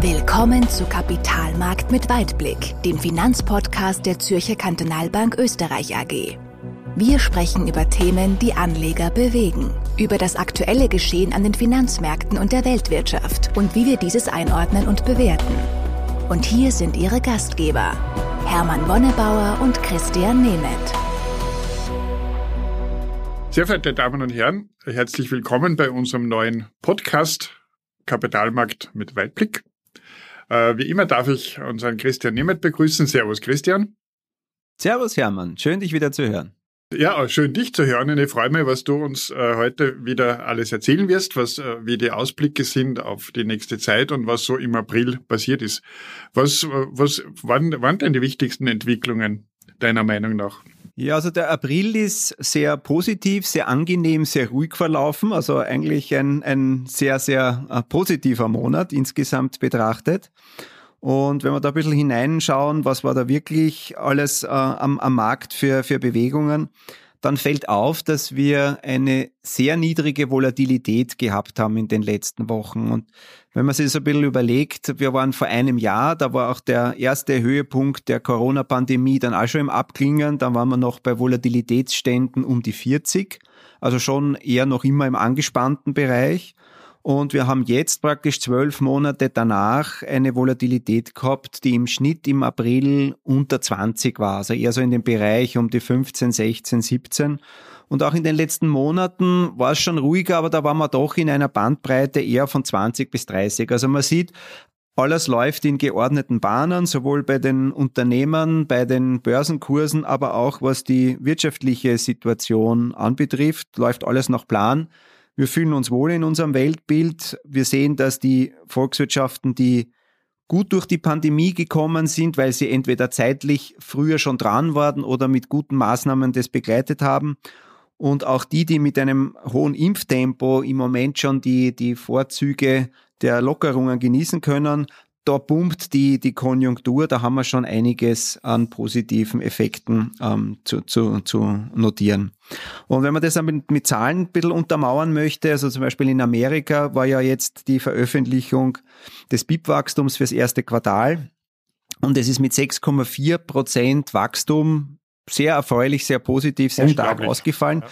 Willkommen zu Kapitalmarkt mit Weitblick, dem Finanzpodcast der Zürcher Kantonalbank Österreich AG. Wir sprechen über Themen, die Anleger bewegen, über das aktuelle Geschehen an den Finanzmärkten und der Weltwirtschaft und wie wir dieses einordnen und bewerten. Und hier sind Ihre Gastgeber, Hermann Wonnebauer und Christian Nemeth. Sehr verehrte Damen und Herren, herzlich willkommen bei unserem neuen Podcast Kapitalmarkt mit Weitblick. Äh, wie immer darf ich unseren Christian Nemeth begrüßen. Servus Christian. Servus Hermann, schön dich wieder zu hören. Ja, schön dich zu hören und ich freue mich, was du uns äh, heute wieder alles erzählen wirst, was äh, wie die Ausblicke sind auf die nächste Zeit und was so im April passiert ist. Was, äh, was waren, waren denn die wichtigsten Entwicklungen deiner Meinung nach? Ja, also der April ist sehr positiv, sehr angenehm, sehr ruhig verlaufen. Also eigentlich ein, ein sehr, sehr äh, positiver Monat insgesamt betrachtet. Und wenn wir da ein bisschen hineinschauen, was war da wirklich alles äh, am, am Markt für, für Bewegungen, dann fällt auf, dass wir eine sehr niedrige Volatilität gehabt haben in den letzten Wochen. Und wenn man sich so ein bisschen überlegt, wir waren vor einem Jahr, da war auch der erste Höhepunkt der Corona-Pandemie dann auch schon im Abklingen, dann waren wir noch bei Volatilitätsständen um die 40, also schon eher noch immer im angespannten Bereich. Und wir haben jetzt praktisch zwölf Monate danach eine Volatilität gehabt, die im Schnitt im April unter 20 war, also eher so in dem Bereich um die 15, 16, 17. Und auch in den letzten Monaten war es schon ruhiger, aber da waren wir doch in einer Bandbreite eher von 20 bis 30. Also man sieht, alles läuft in geordneten Bahnen, sowohl bei den Unternehmen, bei den Börsenkursen, aber auch was die wirtschaftliche Situation anbetrifft, läuft alles nach Plan. Wir fühlen uns wohl in unserem Weltbild. Wir sehen, dass die Volkswirtschaften, die gut durch die Pandemie gekommen sind, weil sie entweder zeitlich früher schon dran waren oder mit guten Maßnahmen das begleitet haben. Und auch die, die mit einem hohen Impftempo im Moment schon die, die Vorzüge der Lockerungen genießen können, da pumpt die, die Konjunktur, da haben wir schon einiges an positiven Effekten ähm, zu, zu, zu notieren. Und wenn man das mit, mit Zahlen ein bisschen untermauern möchte, also zum Beispiel in Amerika war ja jetzt die Veröffentlichung des BIP-Wachstums fürs erste Quartal und es ist mit 6,4 Prozent Wachstum sehr erfreulich, sehr positiv, sehr stark ausgefallen. Ja.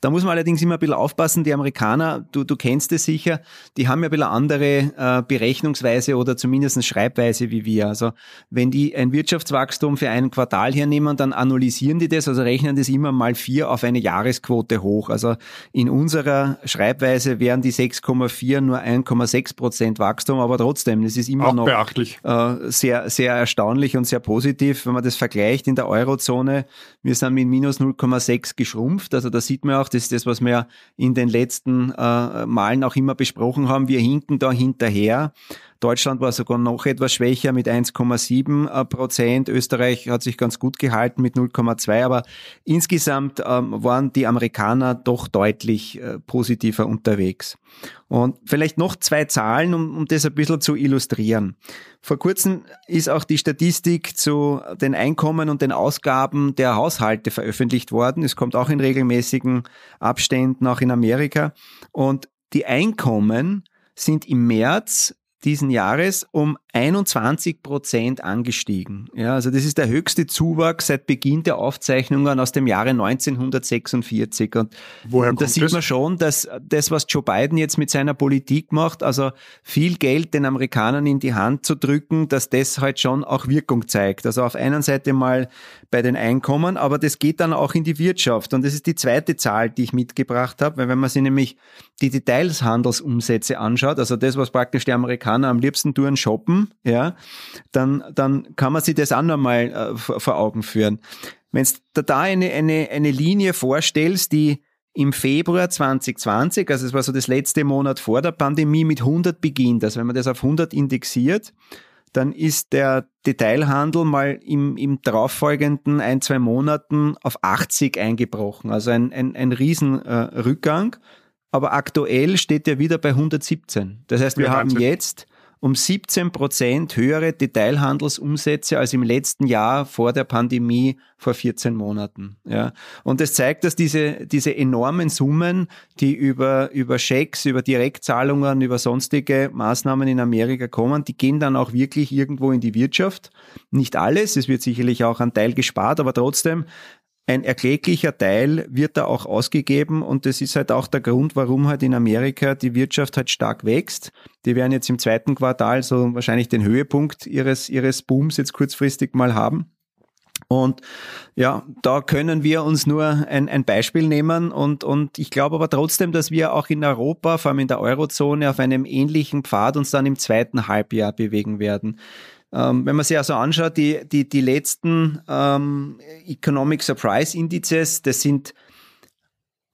Da muss man allerdings immer ein bisschen aufpassen. Die Amerikaner, du, du kennst es sicher, die haben ja ein bisschen andere äh, Berechnungsweise oder zumindest Schreibweise wie wir. Also wenn die ein Wirtschaftswachstum für ein Quartal hernehmen, dann analysieren die das, also rechnen das immer mal vier auf eine Jahresquote hoch. Also in unserer Schreibweise wären die 6,4 nur 1,6 Prozent Wachstum, aber trotzdem, das ist immer Auch noch beachtlich. Äh, sehr, sehr erstaunlich und sehr positiv, wenn man das vergleicht in der Eurozone. Wir sind mit minus 0,6 geschrumpft. Also da sieht man auch, das ist das, was wir in den letzten äh, Malen auch immer besprochen haben. Wir hinken da hinterher. Deutschland war sogar noch etwas schwächer mit 1,7 äh, Prozent. Österreich hat sich ganz gut gehalten mit 0,2. Aber insgesamt ähm, waren die Amerikaner doch deutlich äh, positiver unterwegs. Und vielleicht noch zwei Zahlen, um, um das ein bisschen zu illustrieren. Vor kurzem ist auch die Statistik zu den Einkommen und den Ausgaben der Haushalte veröffentlicht worden. Es kommt auch in regelmäßigen Abständen, auch in Amerika. Und die Einkommen sind im März diesen Jahres um 21 Prozent angestiegen. Ja, also das ist der höchste Zuwachs seit Beginn der Aufzeichnungen aus dem Jahre 1946. Und, Woher und da sieht das? man schon, dass das, was Joe Biden jetzt mit seiner Politik macht, also viel Geld den Amerikanern in die Hand zu drücken, dass das halt schon auch Wirkung zeigt. Also auf einer Seite mal bei den Einkommen, aber das geht dann auch in die Wirtschaft. Und das ist die zweite Zahl, die ich mitgebracht habe, weil wenn man sich nämlich die Detailshandelsumsätze anschaut, also das, was praktisch die Amerikaner am liebsten tun, shoppen, ja, dann, dann kann man sich das auch nochmal äh, vor, vor Augen führen. Wenn du da eine, eine, eine Linie vorstellst, die im Februar 2020, also es war so das letzte Monat vor der Pandemie, mit 100 beginnt, also wenn man das auf 100 indexiert, dann ist der Detailhandel mal im, im darauffolgenden ein, zwei Monaten auf 80 eingebrochen. Also ein, ein, ein Riesenrückgang. Äh, Aber aktuell steht er wieder bei 117. Das heißt, wir, wir haben jetzt um 17 Prozent höhere Detailhandelsumsätze als im letzten Jahr vor der Pandemie vor 14 Monaten. Ja. Und es zeigt, dass diese, diese enormen Summen, die über, über Schecks, über Direktzahlungen, über sonstige Maßnahmen in Amerika kommen, die gehen dann auch wirklich irgendwo in die Wirtschaft. Nicht alles, es wird sicherlich auch ein Teil gespart, aber trotzdem ein erkläglicher Teil wird da auch ausgegeben und das ist halt auch der Grund, warum halt in Amerika die Wirtschaft halt stark wächst. Die werden jetzt im zweiten Quartal so wahrscheinlich den Höhepunkt ihres, ihres Booms jetzt kurzfristig mal haben. Und ja, da können wir uns nur ein, ein Beispiel nehmen und, und ich glaube aber trotzdem, dass wir auch in Europa, vor allem in der Eurozone, auf einem ähnlichen Pfad uns dann im zweiten Halbjahr bewegen werden. Ähm, wenn man sich also anschaut, die, die, die letzten ähm, Economic Surprise Indizes, das sind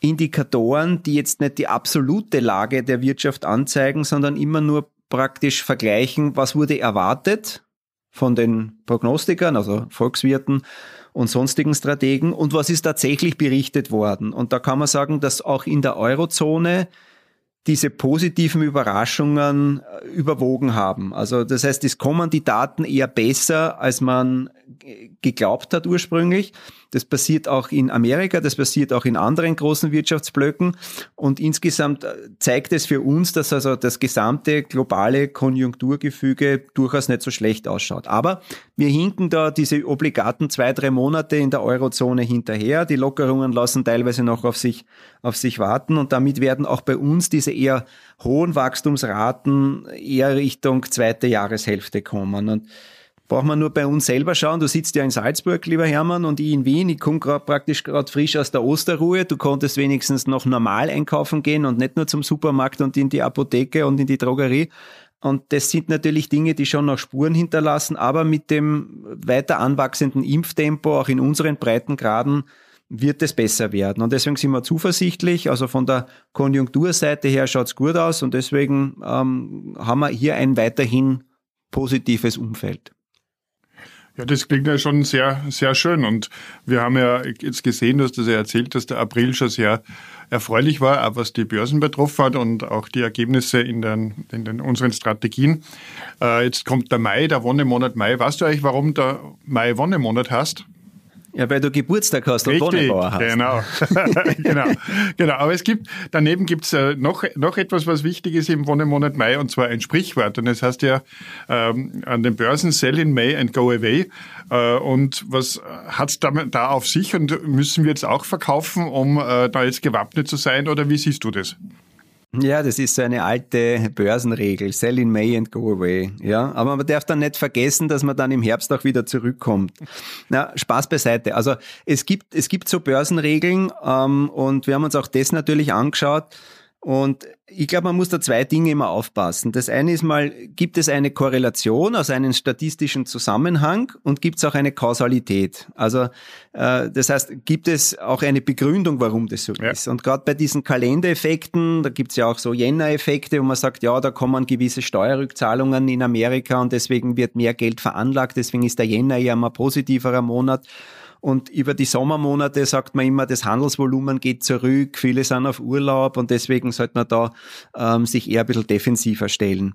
Indikatoren, die jetzt nicht die absolute Lage der Wirtschaft anzeigen, sondern immer nur praktisch vergleichen, was wurde erwartet von den Prognostikern, also Volkswirten und sonstigen Strategen und was ist tatsächlich berichtet worden. Und da kann man sagen, dass auch in der Eurozone diese positiven Überraschungen äh, überwogen haben. Also das heißt, es kommen die Daten eher besser, als man geglaubt hat ursprünglich. Das passiert auch in Amerika, das passiert auch in anderen großen Wirtschaftsblöcken. Und insgesamt äh, zeigt es für uns, dass also das gesamte globale Konjunkturgefüge durchaus nicht so schlecht ausschaut. Aber wir hinken da diese obligaten zwei, drei Monate in der Eurozone hinterher. Die Lockerungen lassen teilweise noch auf sich, auf sich warten. Und damit werden auch bei uns diese eher hohen Wachstumsraten eher Richtung zweite Jahreshälfte kommen. Und Braucht man nur bei uns selber schauen. Du sitzt ja in Salzburg, lieber Hermann, und ich in Wien. Ich komme gerade praktisch gerade frisch aus der Osterruhe. Du konntest wenigstens noch normal einkaufen gehen und nicht nur zum Supermarkt und in die Apotheke und in die Drogerie. Und das sind natürlich Dinge, die schon noch Spuren hinterlassen, aber mit dem weiter anwachsenden Impftempo, auch in unseren Breitengraden, wird es besser werden. Und deswegen sind wir zuversichtlich. Also von der Konjunkturseite her schaut's gut aus und deswegen ähm, haben wir hier ein weiterhin positives Umfeld. Ja, das klingt ja schon sehr, sehr schön. Und wir haben ja jetzt gesehen, dass das ja erzählt, dass der April schon sehr erfreulich war, auch was die Börsen betroffen hat und auch die Ergebnisse in den, in den unseren Strategien. Äh, jetzt kommt der Mai, der Wonnemonat Mai. Weißt du eigentlich, warum der Mai Wonnemonat heißt? Ja, weil du Geburtstag hast und Wonnebauer hast. Genau. genau. genau. Aber es gibt, daneben gibt's äh, noch, noch etwas, was wichtig ist im Wonnemonat Mai, und zwar ein Sprichwort. Und das heißt ja ähm, an den Börsen Sell in May and go away. Äh, und was hat's da, da auf sich und müssen wir jetzt auch verkaufen, um äh, da jetzt gewappnet zu sein? Oder wie siehst du das? Ja, das ist so eine alte Börsenregel. Sell in May and go away. Ja, aber man darf dann nicht vergessen, dass man dann im Herbst auch wieder zurückkommt. Na, Spaß beiseite. Also es gibt, es gibt so Börsenregeln ähm, und wir haben uns auch das natürlich angeschaut. Und ich glaube, man muss da zwei Dinge immer aufpassen. Das eine ist mal, gibt es eine Korrelation, also einen statistischen Zusammenhang und gibt es auch eine Kausalität. Also äh, das heißt, gibt es auch eine Begründung, warum das so ja. ist. Und gerade bei diesen Kalendereffekten, da gibt es ja auch so Jänner-Effekte, wo man sagt, ja, da kommen gewisse Steuerrückzahlungen in Amerika und deswegen wird mehr Geld veranlagt, deswegen ist der Jänner eher mal positiverer Monat. Und über die Sommermonate sagt man immer, das Handelsvolumen geht zurück, viele sind auf Urlaub und deswegen sollte man da ähm, sich eher ein bisschen defensiver stellen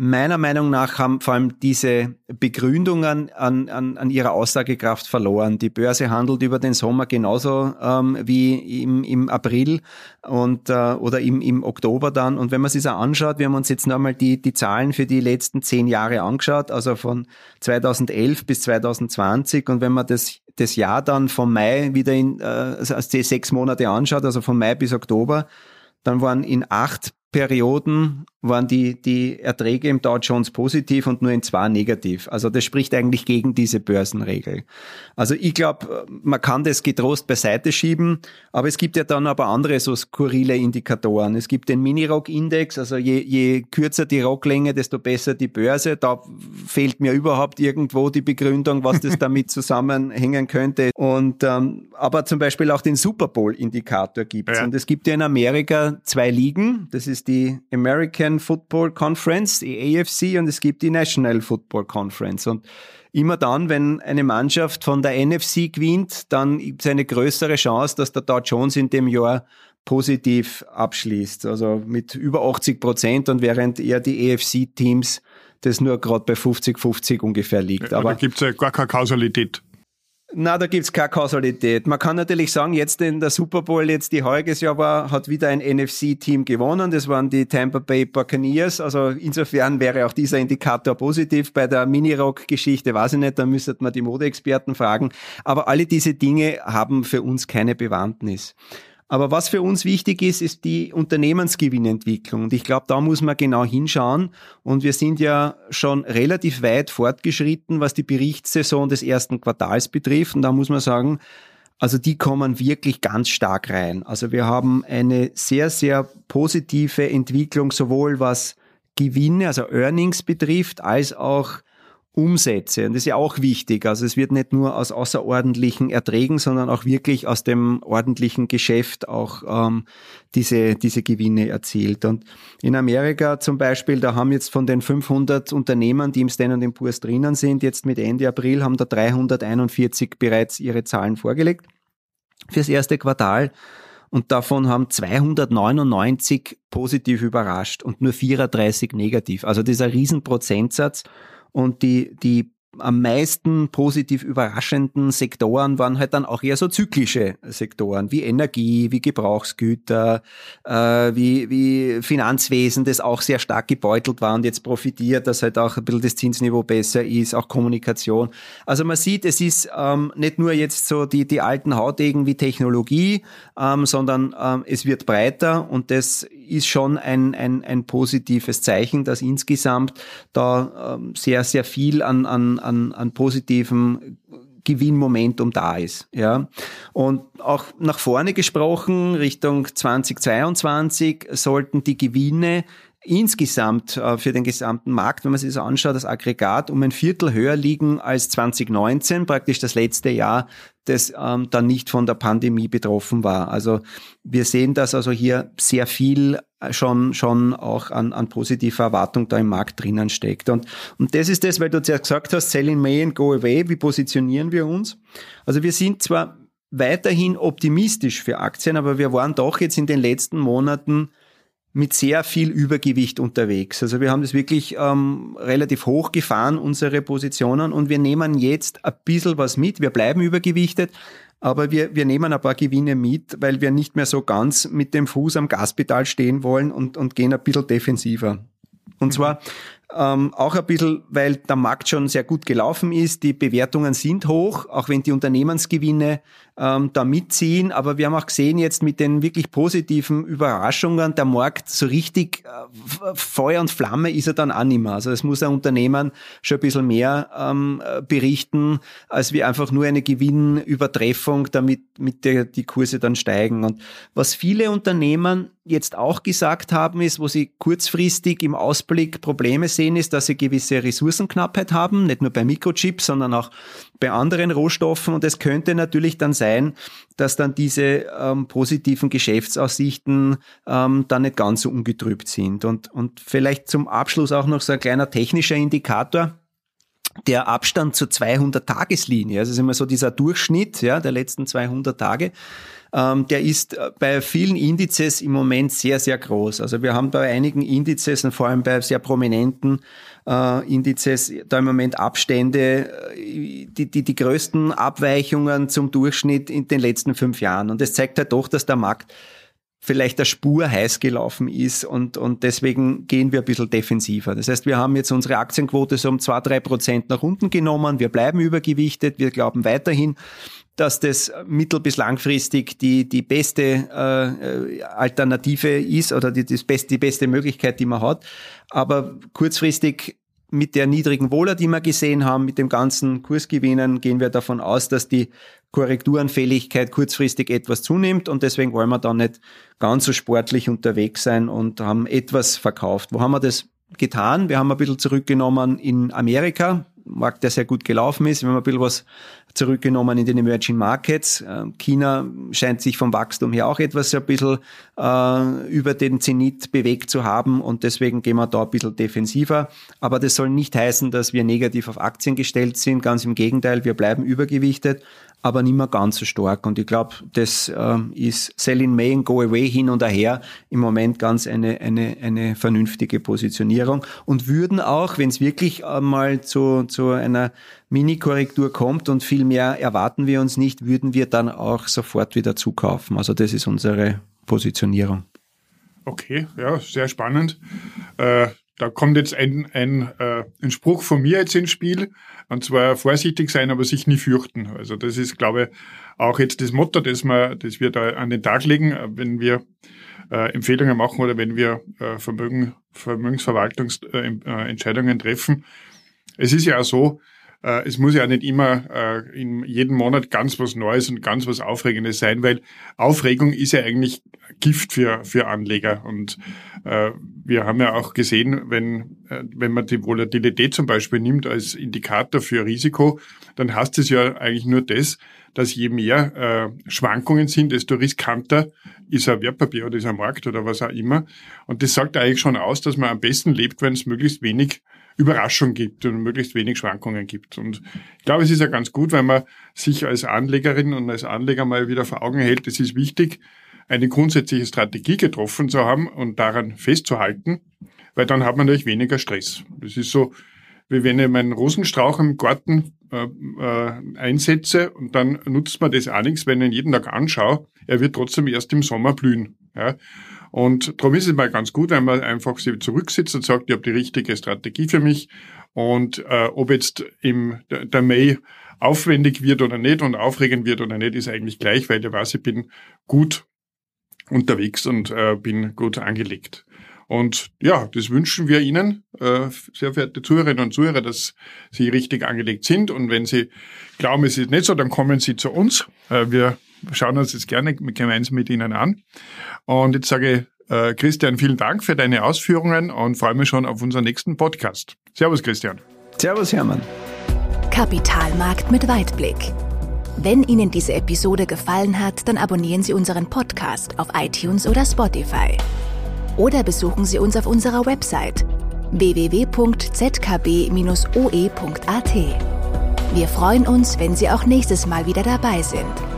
meiner Meinung nach haben vor allem diese Begründungen an, an, an ihrer Aussagekraft verloren. Die Börse handelt über den Sommer genauso ähm, wie im, im April und äh, oder im, im Oktober dann. Und wenn man sich das anschaut, wir haben uns jetzt nochmal die, die Zahlen für die letzten zehn Jahre angeschaut, also von 2011 bis 2020. Und wenn man das, das Jahr dann vom Mai wieder in, äh, also die sechs Monate anschaut, also von Mai bis Oktober, dann waren in acht Perioden waren die, die Erträge im Dow Jones positiv und nur in zwei negativ. Also das spricht eigentlich gegen diese Börsenregel. Also ich glaube, man kann das getrost beiseite schieben, aber es gibt ja dann aber andere so skurrile Indikatoren. Es gibt den Mini-Rock-Index, also je, je kürzer die Rocklänge, desto besser die Börse. Da fehlt mir überhaupt irgendwo die Begründung, was das damit zusammenhängen könnte. Und ähm, aber zum Beispiel auch den Super Bowl-Indikator gibt es. Ja. Und es gibt ja in Amerika zwei Ligen. Das ist die American Football Conference, die AFC, und es gibt die National Football Conference. Und immer dann, wenn eine Mannschaft von der NFC gewinnt, dann gibt es eine größere Chance, dass der Dow Jones in dem Jahr positiv abschließt, also mit über 80 Prozent und während eher die EFC-Teams das nur gerade bei 50-50 ungefähr liegt. Aber da gibt es ja gar keine Kausalität. Na, da gibt's keine Kausalität. Man kann natürlich sagen, jetzt in der Super Bowl, jetzt die heuriges Jahr war, hat wieder ein NFC-Team gewonnen. Das waren die Tampa Bay Buccaneers. Also insofern wäre auch dieser Indikator positiv. Bei der Mini-Rock-Geschichte weiß ich nicht, da müsste man die Modeexperten fragen. Aber alle diese Dinge haben für uns keine Bewandtnis. Aber was für uns wichtig ist, ist die Unternehmensgewinnentwicklung. Und ich glaube, da muss man genau hinschauen. Und wir sind ja schon relativ weit fortgeschritten, was die Berichtssaison des ersten Quartals betrifft. Und da muss man sagen, also die kommen wirklich ganz stark rein. Also wir haben eine sehr, sehr positive Entwicklung, sowohl was Gewinne, also Earnings betrifft, als auch Umsätze. Und das ist ja auch wichtig. Also es wird nicht nur aus außerordentlichen Erträgen, sondern auch wirklich aus dem ordentlichen Geschäft auch ähm, diese, diese Gewinne erzielt. Und in Amerika zum Beispiel, da haben jetzt von den 500 Unternehmern, die im Standard Poor's drinnen sind, jetzt mit Ende April haben da 341 bereits ihre Zahlen vorgelegt fürs erste Quartal. Und davon haben 299 positiv überrascht und nur 34 negativ. Also dieser Riesenprozentsatz. Und die, die am meisten positiv überraschenden Sektoren waren halt dann auch eher so zyklische Sektoren wie Energie, wie Gebrauchsgüter, äh, wie, wie Finanzwesen, das auch sehr stark gebeutelt war und jetzt profitiert, dass halt auch ein bisschen das Zinsniveau besser ist, auch Kommunikation. Also man sieht, es ist ähm, nicht nur jetzt so die, die alten Hautegen wie Technologie, ähm, sondern ähm, es wird breiter und das ist schon ein, ein, ein positives Zeichen, dass insgesamt da ähm, sehr, sehr viel an, an an, an positivem Gewinnmomentum da ist. Ja. Und auch nach vorne gesprochen, Richtung 2022, sollten die Gewinne insgesamt äh, für den gesamten Markt, wenn man sich das anschaut, das Aggregat um ein Viertel höher liegen als 2019, praktisch das letzte Jahr, das ähm, dann nicht von der Pandemie betroffen war. Also wir sehen, dass also hier sehr viel schon, schon auch an, an positiver Erwartung da im Markt drinnen steckt. Und, und das ist das, weil du zuerst gesagt hast, sell in May and go away, wie positionieren wir uns? Also wir sind zwar weiterhin optimistisch für Aktien, aber wir waren doch jetzt in den letzten Monaten mit sehr viel Übergewicht unterwegs. Also wir haben das wirklich ähm, relativ hoch gefahren, unsere Positionen, und wir nehmen jetzt ein bisschen was mit. Wir bleiben übergewichtet, aber wir, wir nehmen ein paar Gewinne mit, weil wir nicht mehr so ganz mit dem Fuß am Gaspedal stehen wollen und, und gehen ein bisschen defensiver. Und zwar ähm, auch ein bisschen, weil der Markt schon sehr gut gelaufen ist. Die Bewertungen sind hoch, auch wenn die Unternehmensgewinne ähm, da mitziehen. Aber wir haben auch gesehen jetzt mit den wirklich positiven Überraschungen, der Markt so richtig äh, Feuer und Flamme ist er dann auch nicht mehr. Also es muss ein Unternehmen schon ein bisschen mehr ähm, berichten, als wie einfach nur eine Gewinnübertreffung, damit mit der, die Kurse dann steigen. Und was viele Unternehmen jetzt auch gesagt haben, ist, wo sie kurzfristig im Ausblick Probleme sehen, ist, dass sie gewisse Ressourcenknappheit haben, nicht nur bei Mikrochips, sondern auch bei anderen Rohstoffen. Und es könnte natürlich dann sein, dass dann diese ähm, positiven Geschäftsaussichten ähm, dann nicht ganz so ungetrübt sind. Und, und vielleicht zum Abschluss auch noch so ein kleiner technischer Indikator der Abstand zur 200-Tageslinie, also ist immer so dieser Durchschnitt ja, der letzten 200 Tage, der ist äh, bei vielen Indizes im Moment sehr, sehr groß. Also wir haben bei einigen Indizes und vor allem bei sehr prominenten äh, Indizes da im Moment Abstände, äh, die, die, die größten Abweichungen zum Durchschnitt in den letzten fünf Jahren. Und das zeigt halt doch, dass der Markt vielleicht der Spur heiß gelaufen ist und, und deswegen gehen wir ein bisschen defensiver. Das heißt, wir haben jetzt unsere Aktienquote so um zwei drei Prozent nach unten genommen. Wir bleiben übergewichtet. Wir glauben weiterhin, dass das mittel- bis langfristig die, die beste äh, Alternative ist oder die, das beste, die beste Möglichkeit, die man hat. Aber kurzfristig mit der niedrigen Wohler, die wir gesehen haben, mit dem ganzen Kursgewinnen, gehen wir davon aus, dass die Korrekturenfälligkeit kurzfristig etwas zunimmt und deswegen wollen wir da nicht ganz so sportlich unterwegs sein und haben etwas verkauft. Wo haben wir das getan? Wir haben ein bisschen zurückgenommen in Amerika, Markt, der sehr gut gelaufen ist. Wir haben ein bisschen was zurückgenommen in den Emerging Markets. Ähm, China scheint sich vom Wachstum her auch etwas ein bisschen äh, über den Zenit bewegt zu haben und deswegen gehen wir da ein bisschen defensiver. Aber das soll nicht heißen, dass wir negativ auf Aktien gestellt sind. Ganz im Gegenteil, wir bleiben übergewichtet. Aber nicht mehr ganz so stark. Und ich glaube, das äh, ist Sell in May and Go Away hin und her im Moment ganz eine, eine, eine vernünftige Positionierung und würden auch, wenn es wirklich einmal zu, zu einer Mini-Korrektur kommt und viel mehr erwarten wir uns nicht, würden wir dann auch sofort wieder zukaufen. Also das ist unsere Positionierung. Okay, ja, sehr spannend. Äh, da kommt jetzt ein, ein, äh, ein Spruch von mir jetzt ins Spiel, und zwar vorsichtig sein, aber sich nie fürchten. Also das ist, glaube ich, auch jetzt das Motto, das wir, das wir da an den Tag legen, wenn wir äh, Empfehlungen machen oder wenn wir äh, Vermögen, Vermögensverwaltungsentscheidungen äh, treffen. Es ist ja auch so, äh, es muss ja nicht immer äh, in jedem Monat ganz was Neues und ganz was Aufregendes sein, weil Aufregung ist ja eigentlich Gift für, für Anleger. Und äh, wir haben ja auch gesehen, wenn, wenn man die Volatilität zum Beispiel nimmt als Indikator für Risiko, dann heißt es ja eigentlich nur das, dass je mehr äh, Schwankungen sind, desto riskanter ist ein Wertpapier oder ist ein Markt oder was auch immer. Und das sagt eigentlich schon aus, dass man am besten lebt, wenn es möglichst wenig Überraschung gibt und möglichst wenig Schwankungen gibt. Und ich glaube, es ist ja ganz gut, wenn man sich als Anlegerin und als Anleger mal wieder vor Augen hält, es ist wichtig, eine grundsätzliche Strategie getroffen zu haben und daran festzuhalten, weil dann hat man natürlich weniger Stress. Das ist so, wie wenn ich meinen Rosenstrauch im Garten äh, äh, einsetze und dann nutzt man das auch nichts, wenn ich ihn jeden Tag anschaue. Er wird trotzdem erst im Sommer blühen. Ja? Und darum ist es mal ganz gut, wenn man einfach sich zurücksitzt und sagt, ich habe die richtige Strategie für mich. Und äh, ob jetzt im der, der May aufwendig wird oder nicht und aufregend wird oder nicht, ist eigentlich gleich, weil ich weiß, ich bin gut unterwegs und äh, bin gut angelegt. Und ja, das wünschen wir Ihnen, äh, sehr verehrte Zuhörerinnen und Zuhörer, dass Sie richtig angelegt sind. Und wenn Sie glauben, es ist nicht so, dann kommen Sie zu uns. Äh, wir schauen uns das gerne gemeinsam mit Ihnen an. Und jetzt sage ich, äh, Christian, vielen Dank für deine Ausführungen und freue mich schon auf unseren nächsten Podcast. Servus, Christian. Servus, Hermann. Kapitalmarkt mit Weitblick. Wenn Ihnen diese Episode gefallen hat, dann abonnieren Sie unseren Podcast auf iTunes oder Spotify. Oder besuchen Sie uns auf unserer Website www.zkb-oe.at. Wir freuen uns, wenn Sie auch nächstes Mal wieder dabei sind.